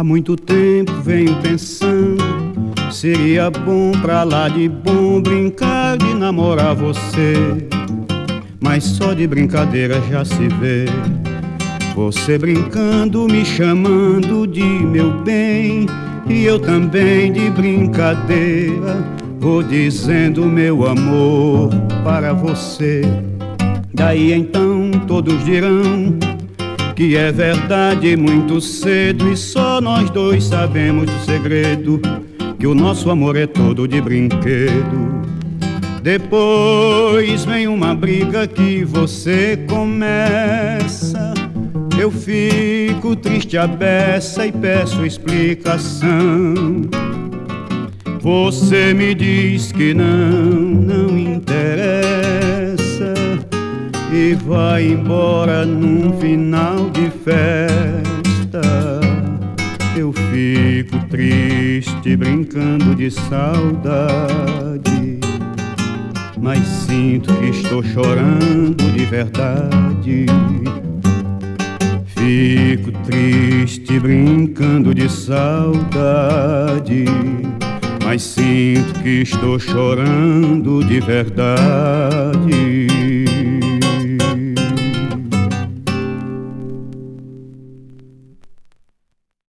Há muito tempo venho pensando, seria bom pra lá de bom brincar de namorar você. Mas só de brincadeira já se vê. Você brincando, me chamando de meu bem, e eu também de brincadeira vou dizendo meu amor para você. Daí então todos dirão que é verdade muito cedo e só nós dois sabemos o segredo que o nosso amor é todo de brinquedo. Depois vem uma briga que você começa. Eu fico triste a beça e peço explicação. Você me diz que não, não e vai embora num final de festa. Eu fico triste brincando de saudade, mas sinto que estou chorando de verdade. Fico triste brincando de saudade, mas sinto que estou chorando de verdade.